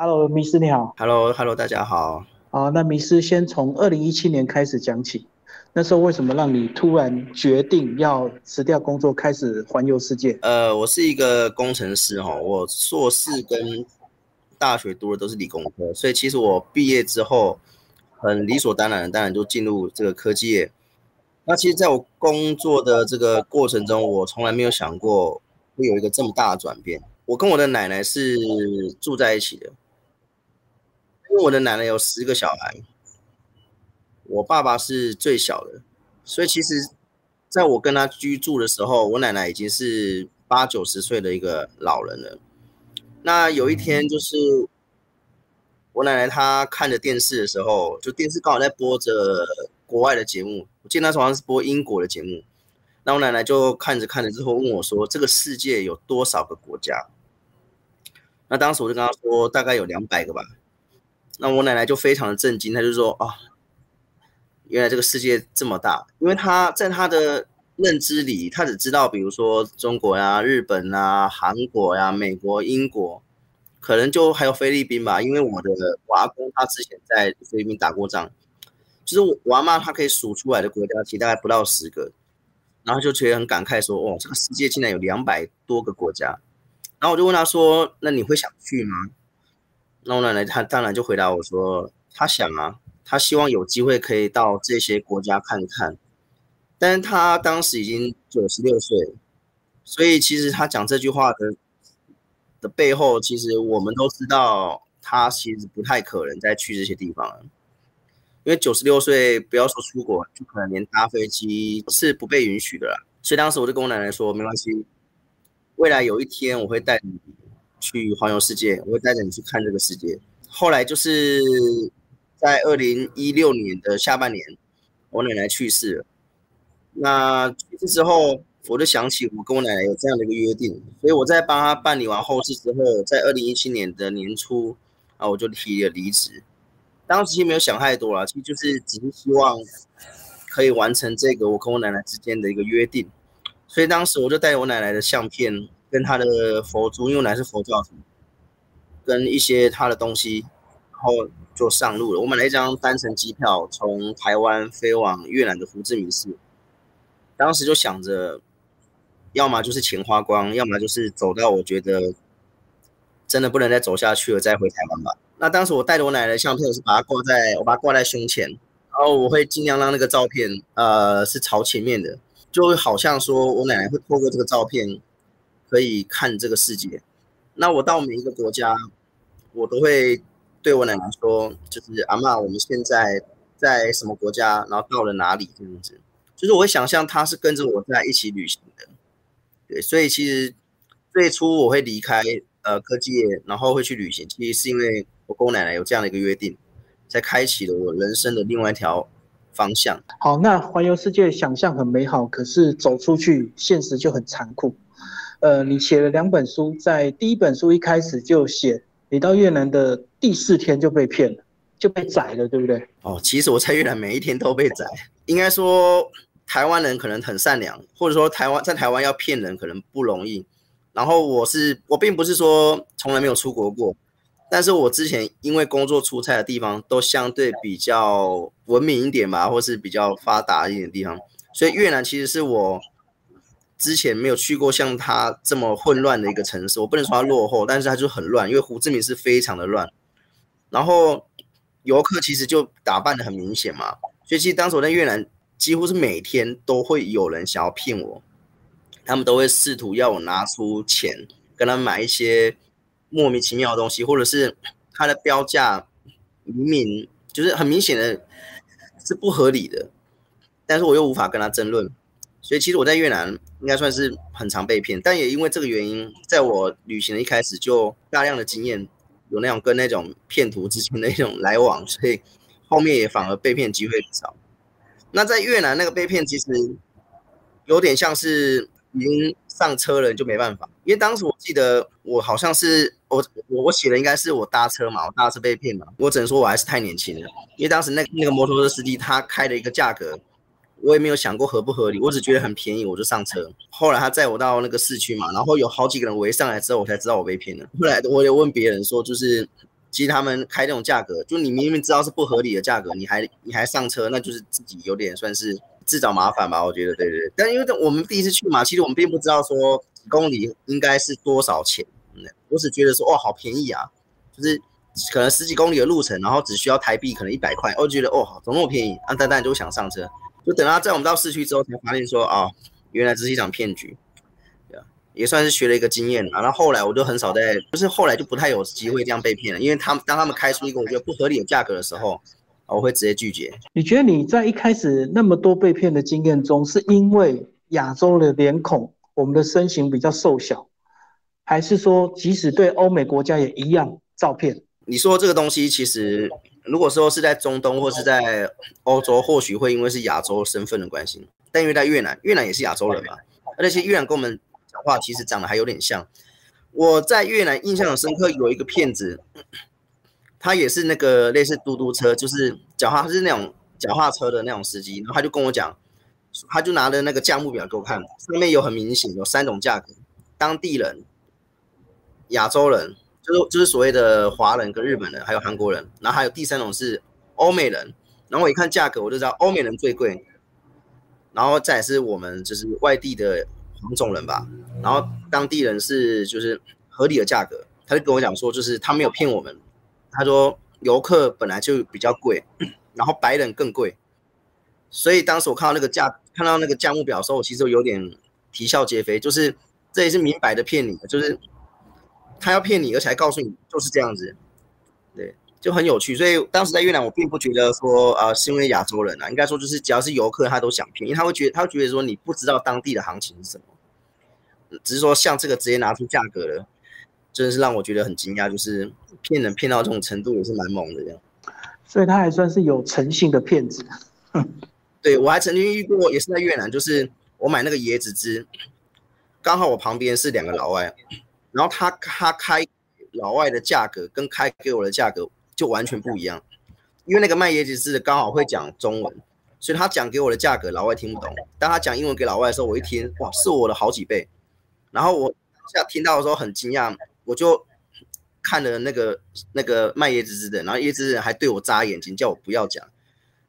Hello，迷失你好。Hello，Hello，大家好。好，那迷失先从二零一七年开始讲起。那时候为什么让你突然决定要辞掉工作，开始环游世界？呃，我是一个工程师哈，我硕士跟大学读的都是理工科，所以其实我毕业之后很理所当然的，当然就进入这个科技业。那其实在我工作的这个过程中，我从来没有想过会有一个这么大的转变。我跟我的奶奶是住在一起的。因为我的奶奶有十个小孩，我爸爸是最小的，所以其实在我跟他居住的时候，我奶奶已经是八九十岁的一个老人了。那有一天，就是我奶奶她看着电视的时候，就电视刚好在播着国外的节目，我记得那时候好像是播英国的节目。那我奶奶就看着看着之后问我说：“这个世界有多少个国家？”那当时我就跟她说：“大概有两百个吧。”那我奶奶就非常的震惊，她就说：“啊，原来这个世界这么大。”因为她在她的认知里，她只知道，比如说中国呀、日本啊、韩国呀、美国、英国，可能就还有菲律宾吧。因为我的我阿公他之前在菲律宾打过仗，就是我阿妈她可以数出来的国家，其实大概不到十个。然后就觉得很感慨，说：“哦，这个世界竟然有两百多个国家。”然后我就问他说：“那你会想去吗？”那我奶奶她当然就回答我说，她想啊，她希望有机会可以到这些国家看看，但是她当时已经九十六岁，所以其实她讲这句话的的背后，其实我们都知道，她其实不太可能再去这些地方了，因为九十六岁，不要说出国，就可能连搭飞机是不被允许的了。所以当时我就跟我奶奶说，没关系，未来有一天我会带你。去环游世界，我会带着你去看这个世界。后来就是在二零一六年的下半年，我奶奶去世了。那去世之后，我就想起我跟我奶奶有这样的一个约定，所以我在帮她办理完后事之后，在二零一七年的年初，啊，我就提了离职。当时其实没有想太多了，其实就是只是希望可以完成这个我跟我奶奶之间的一个约定。所以当时我就带我奶奶的相片。跟他的佛珠，因为我乃是佛教徒，跟一些他的东西，然后就上路了。我买了一张单程机票，从台湾飞往越南的胡志明市。当时就想着，要么就是钱花光，要么就是走到我觉得真的不能再走下去了，再回台湾吧。那当时我带着我奶奶的相片，我是把它挂在我把它挂在胸前，然后我会尽量让那个照片，呃，是朝前面的，就好像说我奶奶会透过这个照片。可以看这个世界，那我到每一个国家，我都会对我奶奶说，就是阿妈，我们现在在什么国家，然后到了哪里这样子，就是我会想象她是跟着我在一起旅行的，对，所以其实最初我会离开呃科技，然后会去旅行，其实是因为我跟我奶奶有这样的一个约定，才开启了我人生的另外一条方向。好，那环游世界想象很美好，可是走出去，现实就很残酷。呃，你写了两本书，在第一本书一开始就写你到越南的第四天就被骗了，就被宰了，对不对？哦，其实我在越南每一天都被宰。应该说台湾人可能很善良，或者说台湾在台湾要骗人可能不容易。然后我是我并不是说从来没有出国过，但是我之前因为工作出差的地方都相对比较文明一点吧，或是比较发达一点的地方，所以越南其实是我。之前没有去过像他这么混乱的一个城市，我不能说它落后，但是它就很乱，因为胡志明市非常的乱。然后游客其实就打扮的很明显嘛，所以其实当时我在越南，几乎是每天都会有人想要骗我，他们都会试图要我拿出钱跟他买一些莫名其妙的东西，或者是它的标价明明就是很明显的是不合理的，但是我又无法跟他争论。所以其实我在越南应该算是很常被骗，但也因为这个原因，在我旅行的一开始就大量的经验，有那种跟那种骗徒之间的一种来往，所以后面也反而被骗机会少。那在越南那个被骗，其实有点像是已经上车了就没办法，因为当时我记得我好像是我我我写的应该是我搭车嘛，我搭车被骗嘛，我只能说我还是太年轻了，因为当时那那个摩托车司机他开的一个价格。我也没有想过合不合理，我只觉得很便宜，我就上车。后来他载我到那个市区嘛，然后有好几个人围上来之后，我才知道我被骗了。后来我有问别人说，就是其实他们开那种价格，就你明明知道是不合理的价格，你还你还上车，那就是自己有点算是自找麻烦吧？我觉得，对对对。但因为我们第一次去嘛，其实我们并不知道说公里应该是多少钱，我只觉得说哦，好便宜啊，就是可能十几公里的路程，然后只需要台币可能一百块，我觉得哦，怎么那么便宜？啊，蛋蛋就想上车，就等他在我们到市区之后才发现说啊，原来这是一场骗局。也算是学了一个经验啊，然后后来我就很少在，就是后来就不太有机会这样被骗了，因为他们当他们开出一个我觉得不合理的价格的时候，我会直接拒绝。你觉得你在一开始那么多被骗的经验中，是因为亚洲的脸孔，我们的身形比较瘦小，还是说即使对欧美国家也一样照骗？你说这个东西，其实如果说是在中东或是在欧洲，或许会因为是亚洲身份的关系，但因为在越南，越南也是亚洲人嘛，而且越南跟我们讲。话其实长得还有点像。我在越南印象很深刻，有一个骗子，他也是那个类似嘟嘟车，就是脚踏是那种脚踏车的那种司机，然后他就跟我讲，他就拿了那个价目表给我看，上面有很明显有三种价格：当地人、亚洲人，就是就是所谓的华人跟日本人，还有韩国人，然后还有第三种是欧美人。然后我一看价格，我就知道欧美人最贵，然后再是我们就是外地的。黄种人吧，然后当地人是就是合理的价格，他就跟我讲说，就是他没有骗我们，他说游客本来就比较贵，然后白人更贵，所以当时我看到那个价，看到那个价目表的时候，我其实有点啼笑皆非，就是这也是明摆的骗你，就是他要骗你，而且还告诉你就是这样子，对。就很有趣，所以当时在越南，我并不觉得说啊是因为亚洲人啊，应该说就是只要是游客，他都想骗，因为他会觉得他会觉得说你不知道当地的行情是什么，只是说像这个直接拿出价格了，真的是让我觉得很惊讶，就是骗人骗到这种程度也是蛮猛的这样。所以他还算是有诚信的骗子。对我还曾经遇过，也是在越南，就是我买那个椰子汁，刚好我旁边是两个老外，然后他他开老外的价格跟开给我的价格。就完全不一样，因为那个卖椰子汁的刚好会讲中文，所以他讲给我的价格老外听不懂。当他讲英文给老外的时候，我一听，哇，是我的好几倍。然后我下听到的时候很惊讶，我就看了那个那个卖椰子汁的，然后椰子汁还对我眨眼睛，叫我不要讲。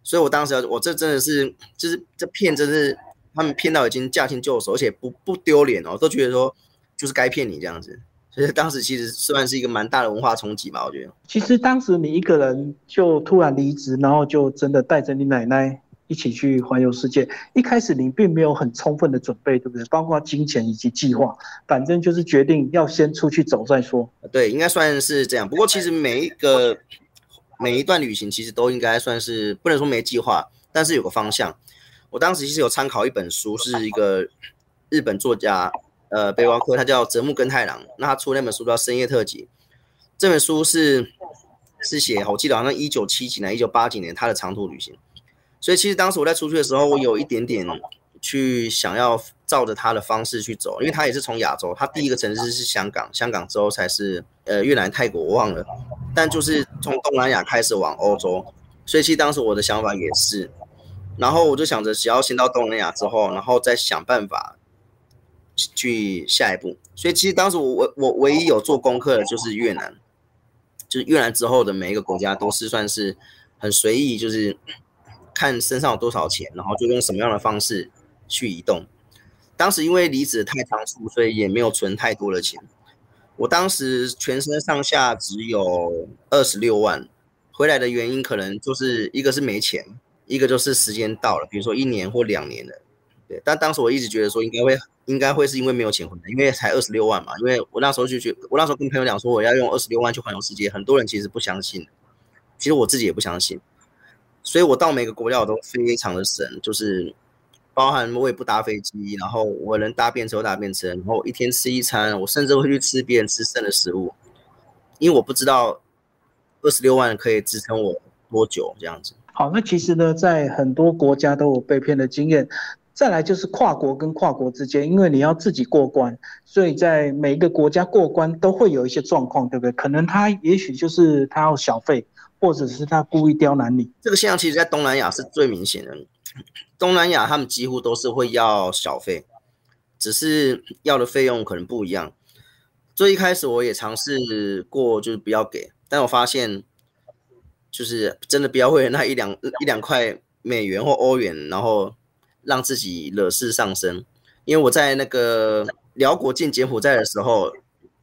所以我当时我这真的是就是这骗真是他们骗到已经驾轻就熟，而且不不丢脸哦，都觉得说就是该骗你这样子。所以当时其实算是一个蛮大的文化冲击吧，我觉得。其实当时你一个人就突然离职，然后就真的带着你奶奶一起去环游世界。一开始你并没有很充分的准备，对不对？包括金钱以及计划，反正就是决定要先出去走再说。对，应该算是这样。不过其实每一个每一段旅行其实都应该算是不能说没计划，但是有个方向。我当时其实有参考一本书，是一个日本作家。呃，背包客他叫泽木根太郎，那他出那本书叫《深夜特辑》，这本书是是写，我记得好像一九七几年、一九八几年他的长途旅行，所以其实当时我在出去的时候，我有一点点去想要照着他的方式去走，因为他也是从亚洲，他第一个城市是香港，香港之后才是呃越南、泰国，我忘了，但就是从东南亚开始往欧洲，所以其实当时我的想法也是，然后我就想着只要先到东南亚之后，然后再想办法。去下一步，所以其实当时我我我唯一有做功课的就是越南，就是越南之后的每一个国家都是算是很随意，就是看身上有多少钱，然后就用什么样的方式去移动。当时因为离职太仓促，所以也没有存太多的钱。我当时全身上下只有二十六万，回来的原因可能就是一个是没钱，一个就是时间到了，比如说一年或两年的。对，但当时我一直觉得说应该会。应该会是因为没有钱回来，因为才二十六万嘛。因为我那时候就觉，我那时候跟朋友讲说我要用二十六万去环游世界，很多人其实不相信，其实我自己也不相信。所以我到每个国家我都非常的省，就是包含我也不搭飞机，然后我能搭便车搭便车，然后一天吃一餐，我甚至会去吃别人吃剩的食物，因为我不知道二十六万可以支撑我多久这样子。好，那其实呢，在很多国家都有被骗的经验。再来就是跨国跟跨国之间，因为你要自己过关，所以在每一个国家过关都会有一些状况，对不对？可能他也许就是他要小费，或者是他故意刁难你。这个现象其实，在东南亚是最明显的。东南亚他们几乎都是会要小费，只是要的费用可能不一样。最一开始我也尝试过，就是不要给，但我发现，就是真的不要为了那一两一两块美元或欧元，然后让自己惹事上身。因为我在那个辽国进柬埔寨的时候，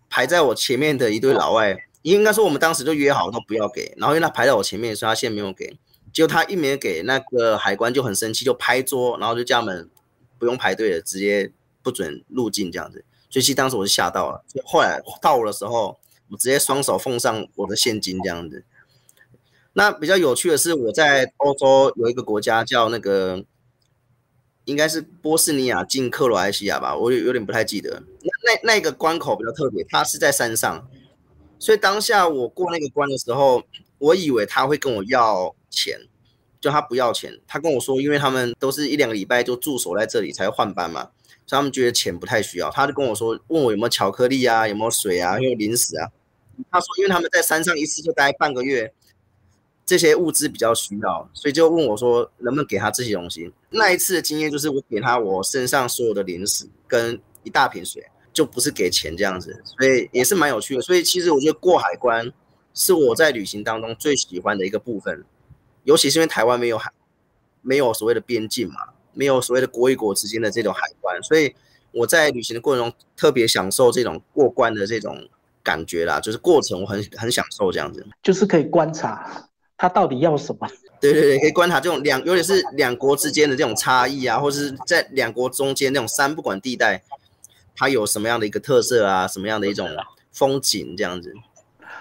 排在我前面的一对老外，应该说我们当时就约好都不要给，然后因为他排在我前面，所以他现在没有给。结果他一没给，那个海关就很生气，就拍桌，然后就叫他们不用排队了，直接不准入境这样子。所以其实当时我是吓到了。后来到我的时候，我直接双手奉上我的现金这样子。那比较有趣的是，我在欧洲有一个国家叫那个，应该是波斯尼亚进克罗埃西亚吧，我有有点不太记得。那那那个关口比较特别，它是在山上，所以当下我过那个关的时候，我以为他会跟我要。钱，就他不要钱，他跟我说，因为他们都是一两个礼拜就驻守在这里才换班嘛，所以他们觉得钱不太需要。他就跟我说，问我有没有巧克力啊，有没有水啊，有没有零食啊。他说，因为他们在山上一次就待半个月，这些物资比较需要，所以就问我说，能不能给他这些东西。那一次的经验就是，我给他我身上所有的零食跟一大瓶水，就不是给钱这样子，所以也是蛮有趣的。所以其实我觉得过海关是我在旅行当中最喜欢的一个部分。尤其是因为台湾没有海，没有所谓的边境嘛，没有所谓的国与国之间的这种海关，所以我在旅行的过程中特别享受这种过关的这种感觉啦，就是过程我很很享受这样子，就是可以观察他到底要什么。对对对，可以观察这种两，尤其是两国之间的这种差异啊，或者是在两国中间那种三不管地带，它有什么样的一个特色啊，什么样的一种风景这样子。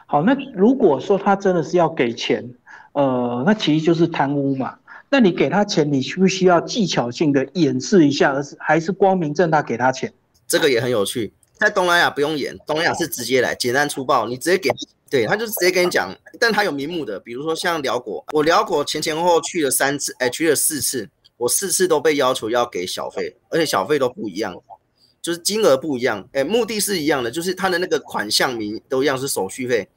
好，那如果说他真的是要给钱。呃，那其实就是贪污嘛。那你给他钱，你需不需要技巧性的演示一下，而是还是光明正大给他钱？这个也很有趣。在东南亚不用演，东南亚是直接来，简单粗暴，你直接给，对，他就直接跟你讲。但他有名目的，比如说像辽国，我辽国前前后后去了三次，哎，去了四次，我四次都被要求要给小费，而且小费都不一样，就是金额不一样，哎，目的是一样的，就是他的那个款项名都一样，是手续费。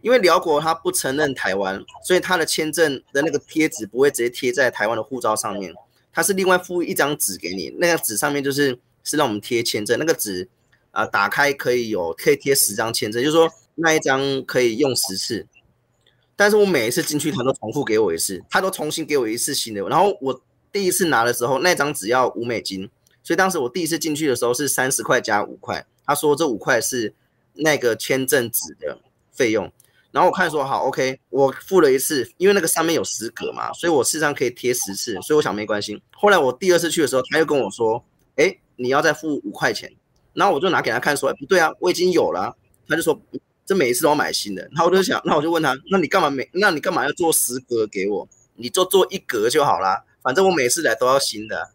因为辽国他不承认台湾，所以他的签证的那个贴纸不会直接贴在台湾的护照上面，他是另外附一张纸给你，那个纸上面就是是让我们贴签证，那个纸啊打开可以有可以贴十张签证，就是说那一张可以用十次，但是我每一次进去他都重复给我一次，他都重新给我一次新的，然后我第一次拿的时候那张只要五美金，所以当时我第一次进去的时候是三十块加五块，他说这五块是那个签证纸的费用。然后我看说好，OK，我付了一次，因为那个上面有十格嘛，所以我事实上可以贴十次，所以我想没关系。后来我第二次去的时候，他又跟我说，哎，你要再付五块钱。然后我就拿给他看说，不对啊，我已经有了。他就说，这每一次都要买新的。然后我就想，那我就问他，那你干嘛每，那你干嘛要做十格给我？你就做一格就好啦，反正我每次来都要新的。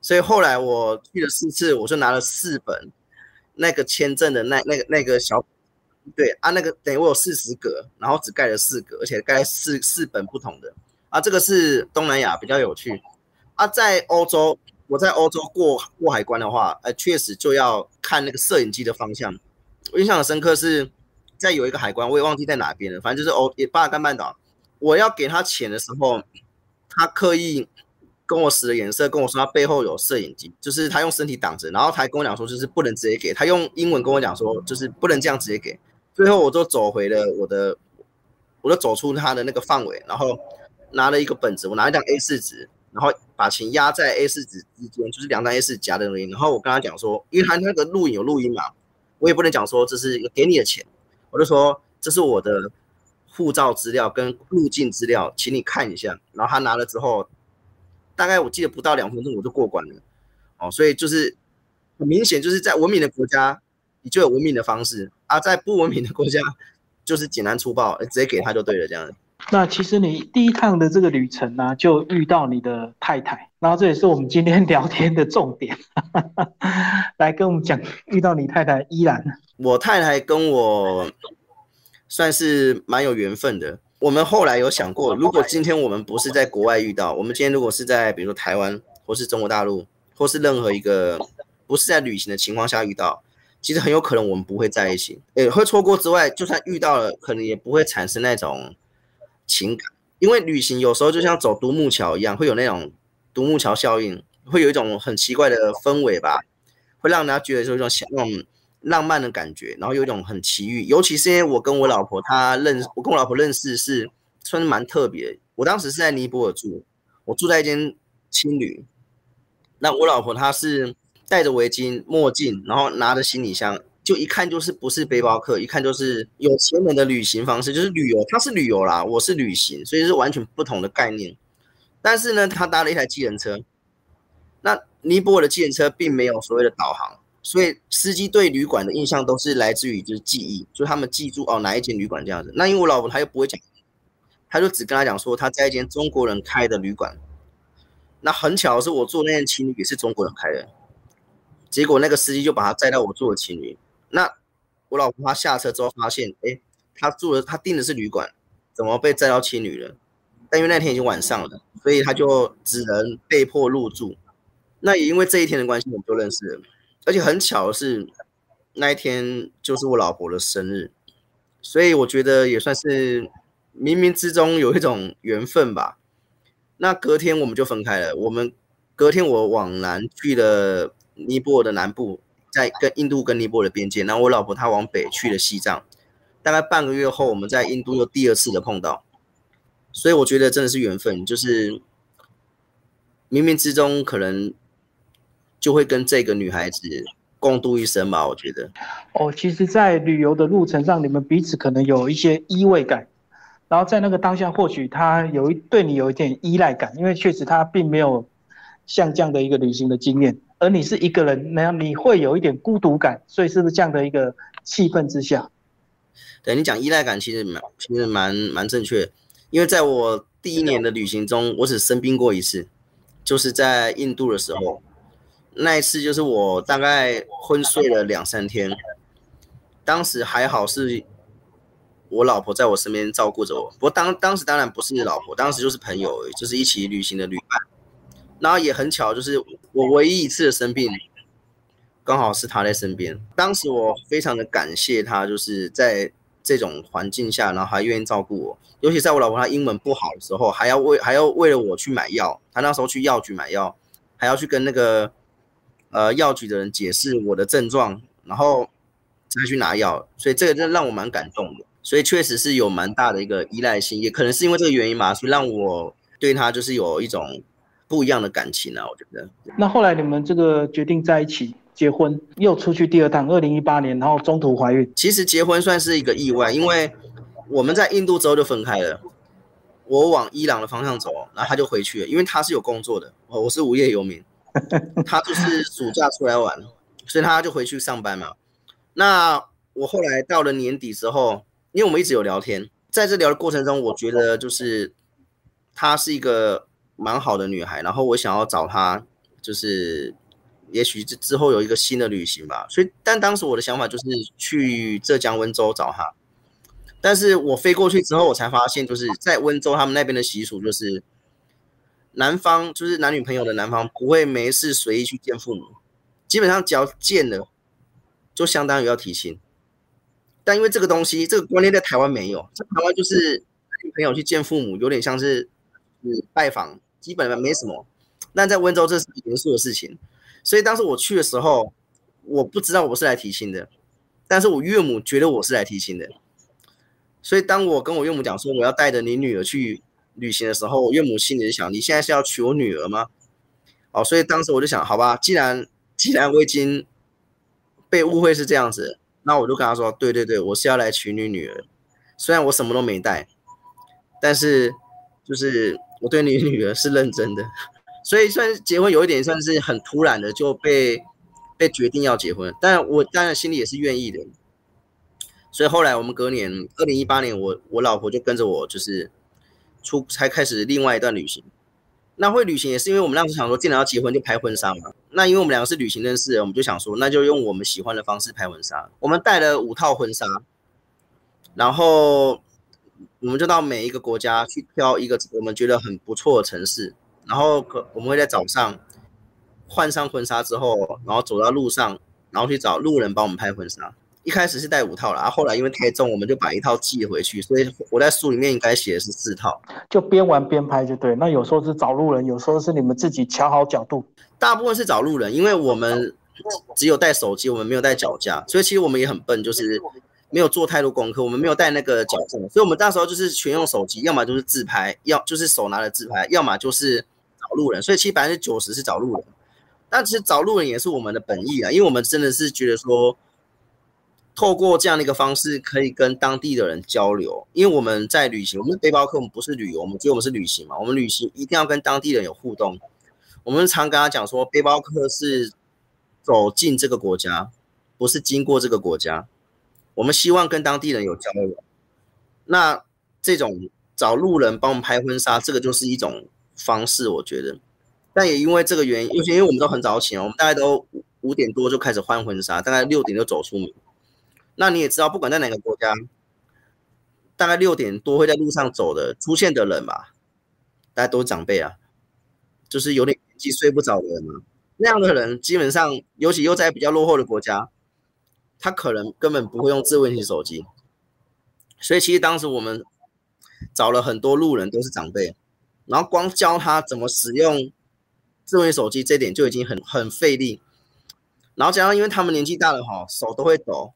所以后来我去了四次，我就拿了四本那个签证的那那个那个小。对啊，那个等于我有四十格，然后只盖了四格，而且盖四四本不同的啊。这个是东南亚比较有趣啊。在欧洲，我在欧洲过过海关的话，呃，确实就要看那个摄影机的方向。我印象很深刻是在有一个海关，我也忘记在哪边了，反正就是欧巴尔干半岛。我要给他钱的时候，他刻意跟我使了眼色，跟我说他背后有摄影机，就是他用身体挡着，然后他还跟我讲说，就是不能直接给他用英文跟我讲说，就是不能这样直接给。最后我就走回了我的，我就走出他的那个范围，然后拿了一个本子，我拿一张 A 四纸，然后把钱压在 A 四纸之间，就是两张 A 四夹的东西。然后我跟他讲说，因为他那个录影有录音嘛，我也不能讲说这是给你的钱，我就说这是我的护照资料跟入境资料，请你看一下。然后他拿了之后，大概我记得不到两分钟我就过关了。哦，所以就是很明显，就是在文明的国家。你就有文明的方式啊，在不文明的国家，就是简单粗暴，直接给他就对了，这样子。那其实你第一趟的这个旅程呢，就遇到你的太太，然后这也是我们今天聊天的重点。来跟我们讲，遇到你太太依然。我太太跟我算是蛮有缘分的。我们后来有想过，如果今天我们不是在国外遇到，我们今天如果是在比如说台湾，或是中国大陆，或是任何一个不是在旅行的情况下遇到。其实很有可能我们不会在一起，也会错过之外，就算遇到了，可能也不会产生那种情感，因为旅行有时候就像走独木桥一样，会有那种独木桥效应，会有一种很奇怪的氛围吧，会让人家觉得说一种那种浪漫的感觉，然后有一种很奇遇。尤其是因为我跟我老婆她认，我跟我老婆认识是算是蛮特别。我当时是在尼泊尔住，我住在一间青旅。那我老婆她是戴着围巾、墨镜，然后拿着行李箱，就一看就是不是背包客，一看就是有钱人的旅行方式，就是旅游。他是旅游啦，我是旅行，所以是完全不同的概念。但是呢，他搭了一台计程车。那尼泊尔的计程车并没有所谓的导航，所以司机对旅馆的印象都是来自于就是记忆，就他们记住哦哪一间旅馆这样子。那因为我老婆她又不会讲，他就只跟他讲说他在一间中国人开的旅馆。那很巧是，我坐那间情侣也是中国人开的，结果那个司机就把他载到我坐的情侣。那我老婆她下车之后发现，哎，她住的她订的是旅馆，怎么被载到青旅了？但因为那天已经晚上了，所以她就只能被迫入住。那也因为这一天的关系，我们就认识了。而且很巧的是，那一天就是我老婆的生日，所以我觉得也算是冥冥之中有一种缘分吧。那隔天我们就分开了。我们隔天我往南去了尼泊尔的南部，在跟印度跟尼泊尔的边界。然后我老婆她往北去了西藏。大概半个月后，我们在印度又第二次的碰到。所以我觉得真的是缘分，就是冥冥之中可能。就会跟这个女孩子共度一生吧，我觉得。哦，其实，在旅游的路程上，你们彼此可能有一些依偎感，然后在那个当下，或许他有一对你有一点依赖感，因为确实他并没有像这样的一个旅行的经验，而你是一个人，那样你会有一点孤独感，所以是不是这样的一个气氛之下？对你讲依赖感，其实蛮其实蛮蛮正确，因为在我第一年的旅行中，我只生病过一次，就是在印度的时候。那一次就是我大概昏睡了两三天，当时还好是我老婆在我身边照顾着我，不过当当时当然不是你老婆，当时就是朋友，就是一起旅行的旅伴。然后也很巧，就是我唯一一次的生病，刚好是他在身边。当时我非常的感谢他，就是在这种环境下，然后还愿意照顾我，尤其在我老婆她英文不好的时候，还要为还要为了我去买药，他那时候去药局买药，还要去跟那个。呃，药局的人解释我的症状，然后才去拿药，所以这个真的让我蛮感动的。所以确实是有蛮大的一个依赖性，也可能是因为这个原因嘛，所以让我对他就是有一种不一样的感情啊。我觉得。那后来你们这个决定在一起结婚，又出去第二趟，二零一八年，然后中途怀孕。其实结婚算是一个意外，因为我们在印度之后就分开了，我往伊朗的方向走，然后他就回去了，因为他是有工作的，我我是无业游民。他就是暑假出来玩，所以他就回去上班嘛。那我后来到了年底之后，因为我们一直有聊天，在这聊的过程中，我觉得就是他是一个蛮好的女孩，然后我想要找她，就是也许之之后有一个新的旅行吧。所以，但当时我的想法就是去浙江温州找她，但是我飞过去之后，我才发现就是在温州他们那边的习俗就是。男方就是男女朋友的男方不会没事随意去见父母，基本上只要见了，就相当于要提亲。但因为这个东西，这个观念在台湾没有，在台湾就是男女朋友去见父母，有点像是是拜访，基本上没什么。但在温州这是严肃的事情，所以当时我去的时候，我不知道我是来提亲的，但是我岳母觉得我是来提亲的，所以当我跟我岳母讲说我要带着你女儿去。旅行的时候，我岳母心里就想：你现在是要娶我女儿吗？哦，所以当时我就想，好吧，既然既然我已经被误会是这样子，那我就跟他说：对对对，我是要来娶你女儿。虽然我什么都没带，但是就是我对你女儿是认真的。所以算是结婚有一点算是很突然的就被被决定要结婚，但我当然心里也是愿意的。所以后来我们隔年二零一八年，我我老婆就跟着我，就是。出才开始另外一段旅行，那会旅行也是因为我们当时想说，既然要结婚就拍婚纱嘛。那因为我们两个是旅行认识的，我们就想说，那就用我们喜欢的方式拍婚纱。我们带了五套婚纱，然后我们就到每一个国家去挑一个我们觉得很不错的城市，然后可我们会在早上换上婚纱之后，然后走到路上，然后去找路人帮我们拍婚纱。一开始是带五套了，然后后来因为太重，我们就把一套寄回去，所以我在书里面应该写的是四套，就边玩边拍就对。那有时候是找路人，有时候是你们自己调好角度。大部分是找路人，因为我们只有带手机，我们没有带脚架，所以其实我们也很笨，就是没有做太多功课，我们没有带那个矫正，所以我们那时候就是全用手机，要么就是自拍，要就是手拿着自拍，要么就是找路人，所以其实百分之九十是找路人，但其实找路人也是我们的本意啊，因为我们真的是觉得说。透过这样的一个方式，可以跟当地的人交流。因为我们在旅行，我们背包客，我们不是旅游，我们觉得我们是旅行嘛。我们旅行一定要跟当地人有互动。我们常跟他讲说，背包客是走进这个国家，不是经过这个国家。我们希望跟当地人有交流。那这种找路人帮我们拍婚纱，这个就是一种方式，我觉得。但也因为这个原因，因为因为我们都很早起，我们大概都五点多就开始换婚纱，大概六点就走出门。那你也知道，不管在哪个国家，大概六点多会在路上走的出现的人吧，大家都是长辈啊，就是有点年纪睡不着的人嘛。那样的人基本上，尤其又在比较落后的国家，他可能根本不会用智慧型手机。所以其实当时我们找了很多路人，都是长辈，然后光教他怎么使用智慧手机，这点就已经很很费力。然后加上因为他们年纪大了哈，手都会抖。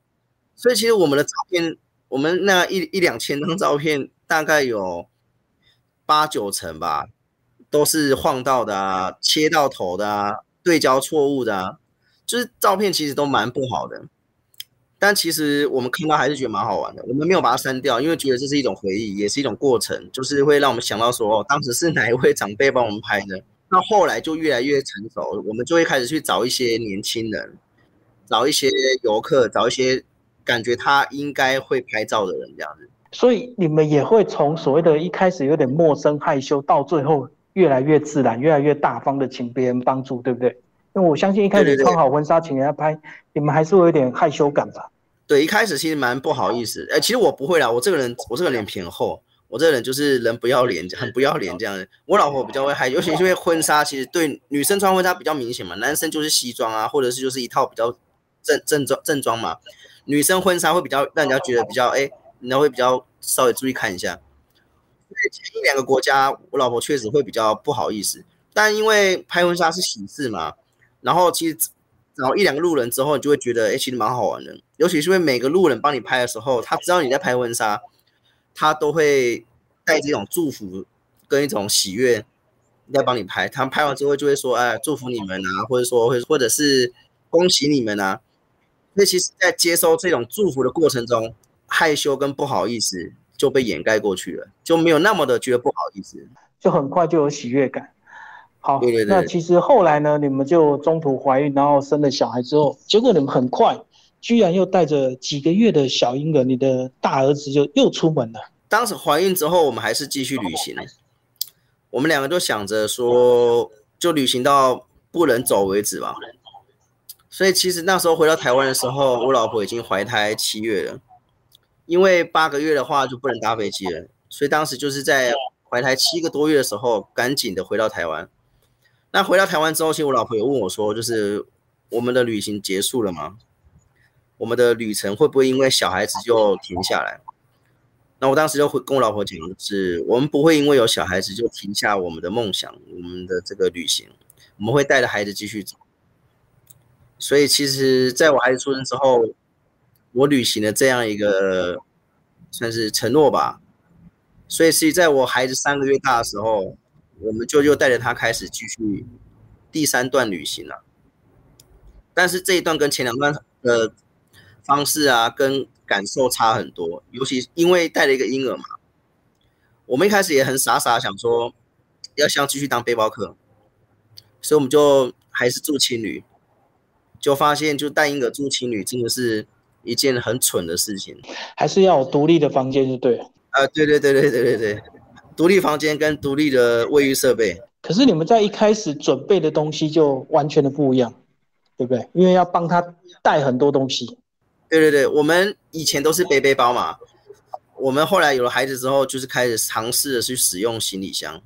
所以其实我们的照片，我们那一一两千张照片，大概有八九成吧，都是晃到的啊，切到头的啊，对焦错误的啊，就是照片其实都蛮不好的。但其实我们看到还是觉得蛮好玩的。我们没有把它删掉，因为觉得这是一种回忆，也是一种过程，就是会让我们想到说，哦当时是哪一位长辈帮我们拍的。那后来就越来越成熟，我们就会开始去找一些年轻人，找一些游客，找一些。感觉他应该会拍照的人这样子，所以你们也会从所谓的一开始有点陌生害羞，到最后越来越自然、越来越大方的请别人帮助，对不对？因为我相信一开始穿好婚纱请人家拍，你们还是会有点害羞感吧？对，一开始其实蛮不好意思。哎，其实我不会啦，我这个人我这个脸偏厚，我这个人就是人不要脸，很不要脸这样。我老婆比较会害羞，尤其是因为婚纱，其实对女生穿婚纱比较明显嘛，男生就是西装啊，或者是就是一套比较正正装正装嘛。女生婚纱会比较让人家觉得比较哎，人家会比较稍微注意看一下。前一两个国家，我老婆确实会比较不好意思，但因为拍婚纱是喜事嘛，然后其实然后一两个路人之后，你就会觉得哎，其实蛮好玩的。尤其是因为每个路人帮你拍的时候，他知道你在拍婚纱，他都会带这种祝福跟一种喜悦在帮你拍。他们拍完之后就会说哎，祝福你们啊，或者说或或者是恭喜你们啊。那其实，在接收这种祝福的过程中，害羞跟不好意思就被掩盖过去了，就没有那么的觉得不好意思，就很快就有喜悦感。好，对对对。那其实后来呢，你们就中途怀孕，然后生了小孩之后，结果你们很快居然又带着几个月的小婴儿，你的大儿子就又出门了。当时怀孕之后，我们还是继续旅行，我们两个都想着说，就旅行到不能走为止吧。所以其实那时候回到台湾的时候，我老婆已经怀胎七月了，因为八个月的话就不能搭飞机了，所以当时就是在怀胎七个多月的时候，赶紧的回到台湾。那回到台湾之后，其实我老婆有问我说，就是我们的旅行结束了吗？我们的旅程会不会因为小孩子就停下来？那我当时就会跟我老婆讲，就是我们不会因为有小孩子就停下我们的梦想，我们的这个旅行，我们会带着孩子继续走。所以其实，在我孩子出生之后，我履行了这样一个算是承诺吧。所以是在我孩子三个月大的时候，我们就又带着他开始继续第三段旅行了。但是这一段跟前两段的方式啊，跟感受差很多。尤其因为带了一个婴儿嘛，我们一开始也很傻傻想说，要想继续当背包客，所以我们就还是住青旅。就发现，就带婴儿住青旅，真的是一件很蠢的事情。还是要有独立的房间，就对了。啊，对对对对对对对，独立房间跟独立的卫浴设备。可是你们在一开始准备的东西就完全的不一样，对不对？因为要帮他带很多东西。对对对，我们以前都是背背包嘛，我们后来有了孩子之后，就是开始尝试的去使用行李箱，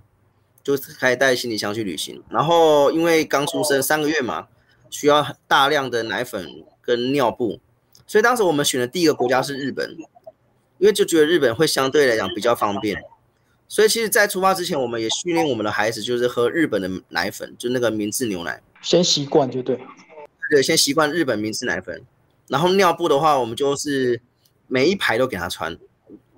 就开始带行李箱去旅行。然后因为刚出生三个月嘛。需要大量的奶粉跟尿布，所以当时我们选的第一个国家是日本，因为就觉得日本会相对来讲比较方便。所以其实，在出发之前，我们也训练我们的孩子，就是喝日本的奶粉，就那个明治牛奶，先习惯就对。对，先习惯日本明治奶粉，然后尿布的话，我们就是每一排都给他穿，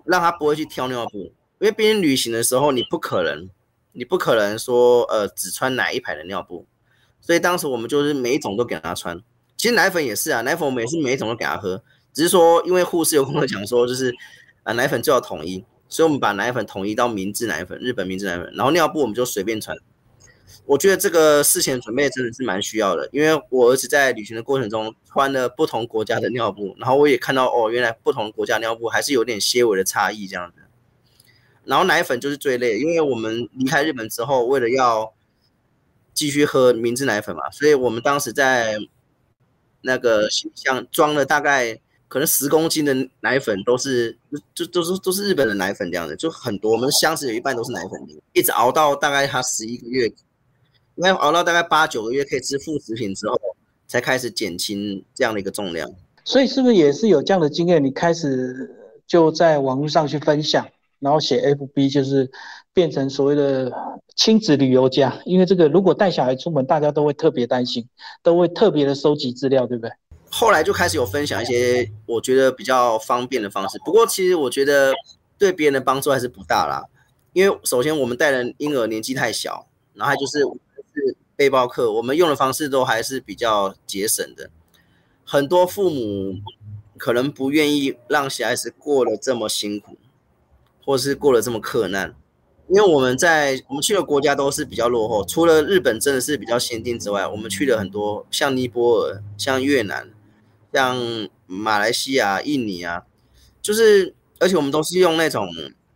让他不会去挑尿布，因为毕竟旅行的时候你不可能，你不可能说呃只穿哪一排的尿布，所以当时我们就是每一种都给他穿。其实奶粉也是啊，奶粉我们也是每一种都给他喝，只是说因为护士有跟我讲说，就是啊奶粉最好统一，所以我们把奶粉统一到明治奶粉，日本明治奶粉，然后尿布我们就随便穿。我觉得这个事前准备真的是蛮需要的，因为我儿子在旅行的过程中穿了不同国家的尿布，然后我也看到哦，原来不同国家尿布还是有点些微的差异这样子。然后奶粉就是最累，因为我们离开日本之后，为了要继续喝明治奶粉嘛，所以我们当时在那个箱装了大概可能十公斤的奶粉，都是就都是都是日本的奶粉这样的，就很多。我们箱子有一半都是奶粉，一直熬到大概他十一个月。应该熬到大概八九个月可以吃副食品之后，才开始减轻这样的一个重量。所以是不是也是有这样的经验？你开始就在网络上去分享，然后写 FB，就是变成所谓的亲子旅游家。因为这个如果带小孩出门，大家都会特别担心，都会特别的收集资料，对不对？后来就开始有分享一些我觉得比较方便的方式。不过其实我觉得对别人的帮助还是不大啦。因为首先我们带的婴儿年纪太小，然后就是。是背包客，我们用的方式都还是比较节省的。很多父母可能不愿意让小孩子过得这么辛苦，或是过得这么困难，因为我们在我们去的国家都是比较落后，除了日本真的是比较先进之外，我们去了很多像尼泊尔、像越南、像马来西亚、印尼啊，就是而且我们都是用那种。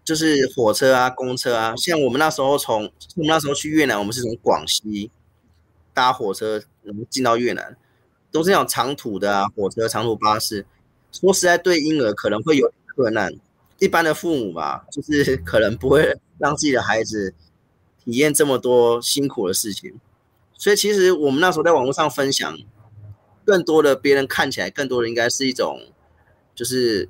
就是火车啊，公车啊，像我们那时候从我们那时候去越南，我们是从广西搭火车，然后进到越南，都是那种长途的啊，火车、长途巴士。说实在，对婴儿可能会有困难。一般的父母吧，就是 可能不会让自己的孩子体验这么多辛苦的事情。所以，其实我们那时候在网络上分享，更多的别人看起来，更多的应该是一种，就是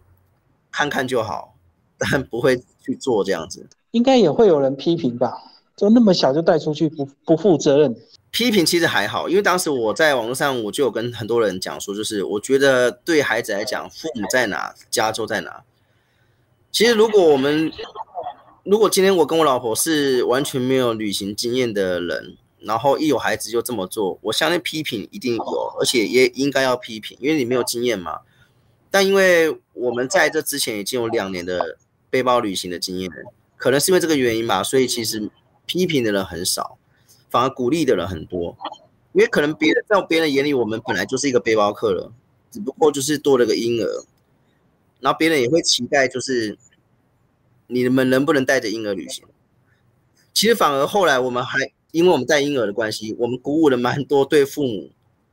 看看就好，但不会。去做这样子，应该也会有人批评吧？就那么小就带出去，不不负责任。批评其实还好，因为当时我在网络上，我就有跟很多人讲说，就是我觉得对孩子来讲，父母在哪，家就在哪。其实如果我们，如果今天我跟我老婆是完全没有旅行经验的人，然后一有孩子就这么做，我相信批评一定有，而且也应该要批评，因为你没有经验嘛。但因为我们在这之前已经有两年的。背包旅行的经验，可能是因为这个原因吧，所以其实批评的人很少，反而鼓励的人很多。因为可能别人在别人眼里，我们本来就是一个背包客了，只不过就是多了个婴儿，然后别人也会期待，就是你们能不能带着婴儿旅行？其实反而后来我们还因为我们带婴儿的关系，我们鼓舞了蛮多对父母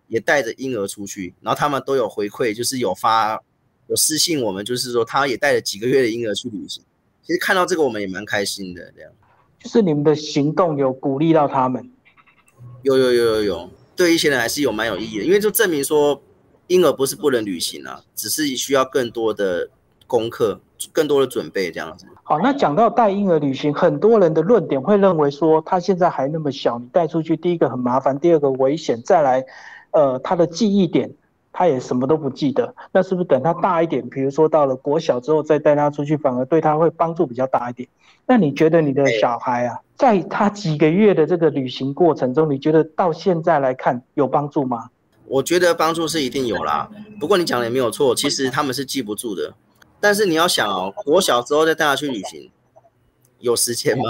也带着婴儿出去，然后他们都有回馈，就是有发。有私信我们，就是说他也带了几个月的婴儿去旅行。其实看到这个，我们也蛮开心的。这样，就是你们的行动有鼓励到他们。有有有有有，对一些人还是有蛮有意义的，因为就证明说婴儿不是不能旅行啊，只是需要更多的功课、更多的准备这样子。好，那讲到带婴儿旅行，很多人的论点会认为说他现在还那么小，你带出去，第一个很麻烦，第二个危险，再来，呃，他的记忆点。他也什么都不记得，那是不是等他大一点，比如说到了国小之后再带他出去，反而对他会帮助比较大一点？那你觉得你的小孩啊，在他几个月的这个旅行过程中，你觉得到现在来看有帮助吗？我觉得帮助是一定有啦。不过你讲的也没有错，其实他们是记不住的。但是你要想哦，我小时候再带他去旅行，有时间吗？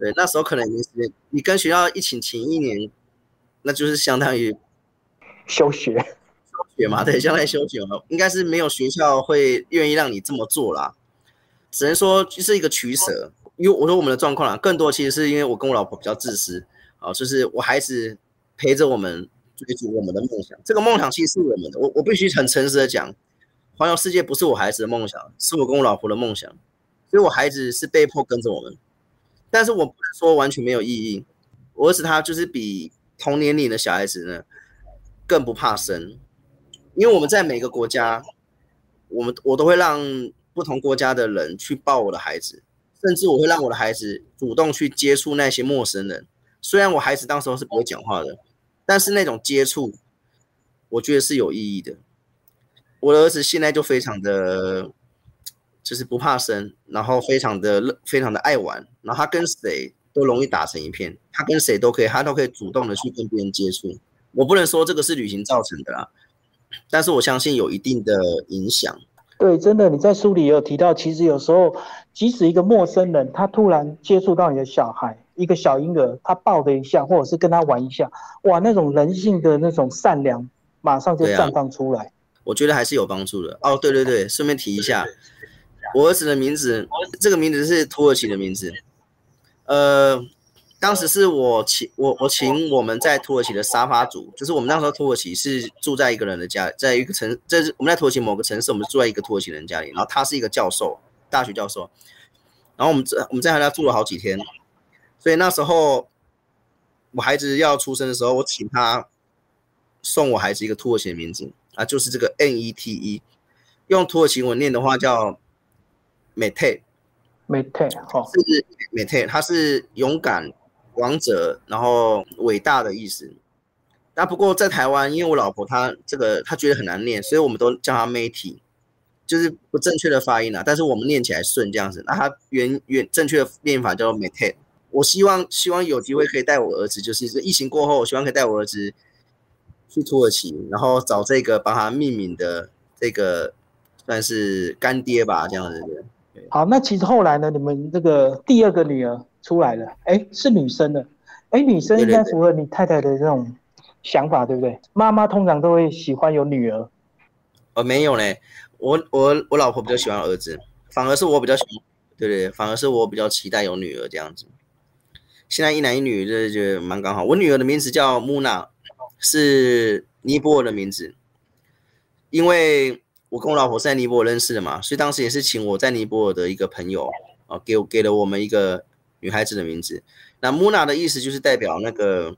对，那时候可能没时间。你跟学校一起请一年，那就是相当于。休学，休学嘛，对，相当于休学嘛，应该是没有学校会愿意让你这么做啦，只能说就是一个取舍。因为我说我们的状况啦，更多其实是因为我跟我老婆比较自私啊，就是我孩子陪着我们追逐我们的梦想，这个梦想其实是我们的，我我必须很诚实的讲，环游世界不是我孩子的梦想，是我跟我老婆的梦想，所以我孩子是被迫跟着我们，但是我不能说完全没有意义，我儿子他就是比同年龄的小孩子呢。更不怕生，因为我们在每个国家，我们我都会让不同国家的人去抱我的孩子，甚至我会让我的孩子主动去接触那些陌生人。虽然我孩子当时候是不会讲话的，但是那种接触我觉得是有意义的。我的儿子现在就非常的，就是不怕生，然后非常的非常的爱玩，然后他跟谁都容易打成一片，他跟谁都可以，他都可以主动的去跟别人接触。我不能说这个是旅行造成的啦，但是我相信有一定的影响。对，真的，你在书里也有提到，其实有时候，即使一个陌生人，他突然接触到你的小孩，一个小婴儿，他抱了一下，或者是跟他玩一下，哇，那种人性的那种善良，马上就绽放出来。我觉得还是有帮助的。哦，对对对，顺便提一下，我儿子的名字，这个名字是土耳其的名字，呃。当时是我请我我请我们在土耳其的沙发组，就是我们那时候土耳其是住在一个人的家，在一个城，这是我们在土耳其某个城市，我们住在一个土耳其人家里，然后他是一个教授，大学教授，然后我们在我们在他家住了好几天，所以那时候我孩子要出生的时候，我请他送我孩子一个土耳其的名字啊，就是这个 N E T E，用土耳其文念的话叫 Mete，Mete，好，是 Mete，它是勇敢。王者，然后伟大的意思。那不过在台湾，因为我老婆她这个她觉得很难念，所以我们都叫她 Matey，就是不正确的发音啊。但是我们念起来顺这样子。那她原原正确的念法叫 Matey。我希望希望有机会可以带我儿子，就是疫情过后，我希望可以带我儿子去土耳其，然后找这个帮他命名的这个算是干爹吧，这样子。好，那其实后来呢，你们这个第二个女儿。出来了，哎，是女生的，哎，女生应该符合你太太的这种想法，对不对？妈妈通常都会喜欢有女儿，呃，没有嘞，我我我老婆比较喜欢儿子，反而是我比较喜欢，对对，反而是我比较期待有女儿这样子。现在一男一女，这就蛮刚好。我女儿的名字叫木娜，是尼泊尔的名字，因为我跟我老婆是在尼泊尔认识的嘛，所以当时也是请我在尼泊尔的一个朋友啊，给我给了我们一个。女孩子的名字，那木娜的意思就是代表那个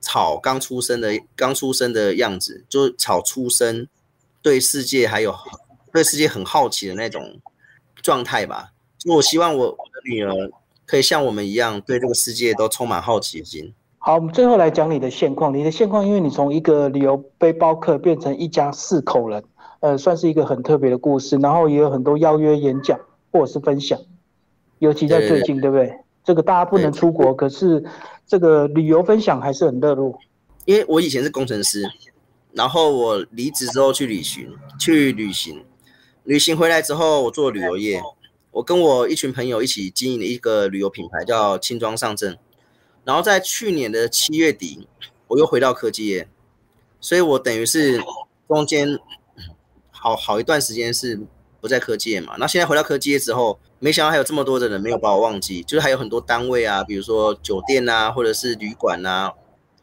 草刚出生的刚出生的样子，就是草出生对世界还有对世界很好奇的那种状态吧。就我希望我我的女儿可以像我们一样，对这个世界都充满好奇心。好，我们最后来讲你的现况。你的现况，因为你从一个旅游背包客变成一家四口人，呃，算是一个很特别的故事。然后也有很多邀约演讲或者是分享。尤其在最近，对不对？这个大家不能出国，可是这个旅游分享还是很热络。因为我以前是工程师，然后我离职之后去旅行，去旅行，旅行回来之后，我做旅游业。我跟我一群朋友一起经营了一个旅游品牌，叫轻装上阵。然后在去年的七月底，我又回到科技业，所以我等于是中间好好一段时间是。不在科技业嘛，那现在回到科技业之后，没想到还有这么多的人没有把我忘记，就是还有很多单位啊，比如说酒店啊，或者是旅馆啊，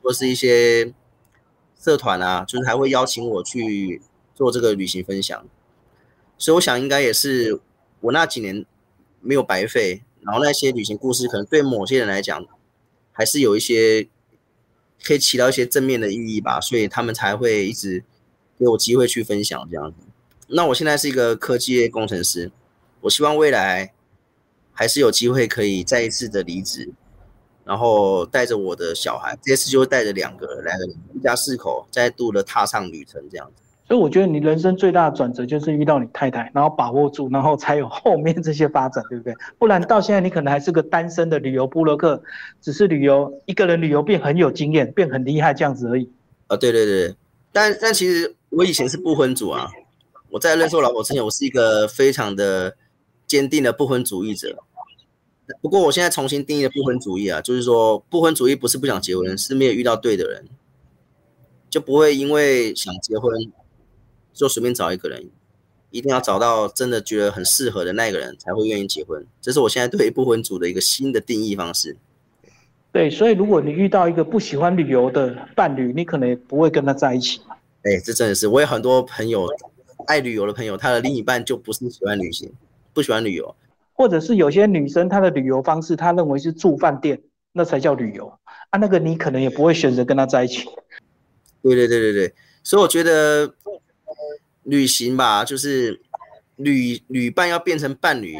或是一些社团啊，就是还会邀请我去做这个旅行分享。所以我想应该也是我那几年没有白费，然后那些旅行故事可能对某些人来讲，还是有一些可以起到一些正面的意义吧，所以他们才会一直给我机会去分享这样子。那我现在是一个科技工程师，我希望未来还是有机会可以再一次的离职，然后带着我的小孩，这次就会带着两个来了一家四口再度的踏上旅程这样子。所以我觉得你人生最大的转折就是遇到你太太，然后把握住，然后才有后面这些发展，对不对？不然到现在你可能还是个单身的旅游布洛克，只是旅游一个人旅游变很有经验，变很厉害这样子而已。啊，对对对，但但其实我以前是不婚族啊。我在认识我老婆之前，我是一个非常的坚定的不婚主义者。不过我现在重新定义了不婚主义啊，就是说不婚主义不是不想结婚，是没有遇到对的人，就不会因为想结婚就随便找一个人，一定要找到真的觉得很适合的那个人才会愿意结婚。这是我现在对不婚主的一个新的定义方式。对，所以如果你遇到一个不喜欢旅游的伴侣，你可能也不会跟他在一起嘛。哎，这真的是，我有很多朋友。爱旅游的朋友，他的另一半就不是喜欢旅行，不喜欢旅游，或者是有些女生她的旅游方式，她认为是住饭店，那才叫旅游啊。那个你可能也不会选择跟他在一起。对对对对对，所以我觉得旅行吧，就是旅旅伴要变成伴侣，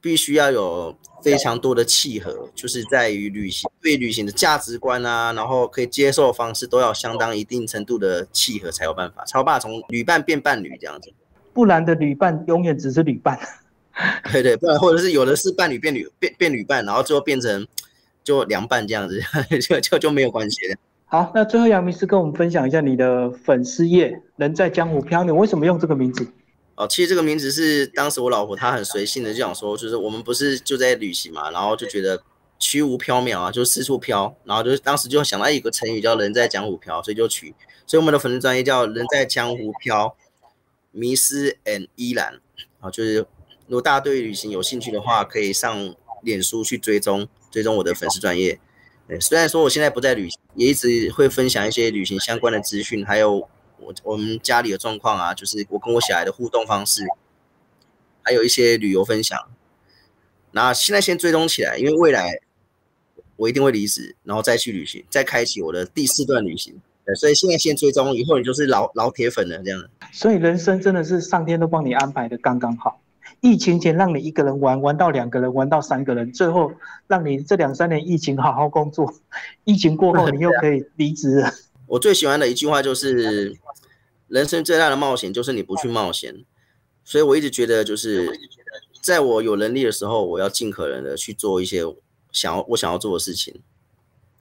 必须要有非常多的契合，就是在于旅行对旅行的价值观啊，然后可以接受方式都要相当一定程度的契合才有办法，才有办法从旅伴变伴侣这样子。不然的旅伴永远只是旅伴。对对，不然或者是有的是伴侣变旅变变旅伴，然后最后变成就凉拌这样子，就就就没有关系了。好，那最后杨明师跟我们分享一下你的粉丝页“人在江湖飘”，你为什么用这个名字？哦，其实这个名字是当时我老婆她很随性的就想说，就是我们不是就在旅行嘛，然后就觉得虚无缥缈啊，就四处飘，然后就是当时就想到有个成语叫“人在江湖飘”，所以就取，所以我们的粉丝专业叫“人在江湖飘”，迷失 and 依然啊，就是如果大家对旅行有兴趣的话，可以上脸书去追踪追踪我的粉丝专业。对，虽然说我现在不在旅行，也一直会分享一些旅行相关的资讯，还有我我们家里的状况啊，就是我跟我小孩的互动方式，还有一些旅游分享。那现在先追踪起来，因为未来我一定会离职，然后再去旅行，再开启我的第四段旅行。对，所以现在先追踪，以后你就是老老铁粉了这样。所以人生真的是上天都帮你安排的刚刚好。疫情前让你一个人玩，玩到两个人，玩到三个人，最后让你这两三年疫情好好工作，疫情过后你又可以离职了。我最喜欢的一句话就是：人生最大的冒险就是你不去冒险。所以我一直觉得，就是在我有能力的时候，我要尽可能的去做一些想要我想要做的事情。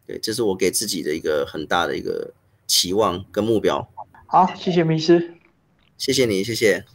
对，这是我给自己的一个很大的一个期望跟目标。好，谢谢明师，谢谢你，谢谢。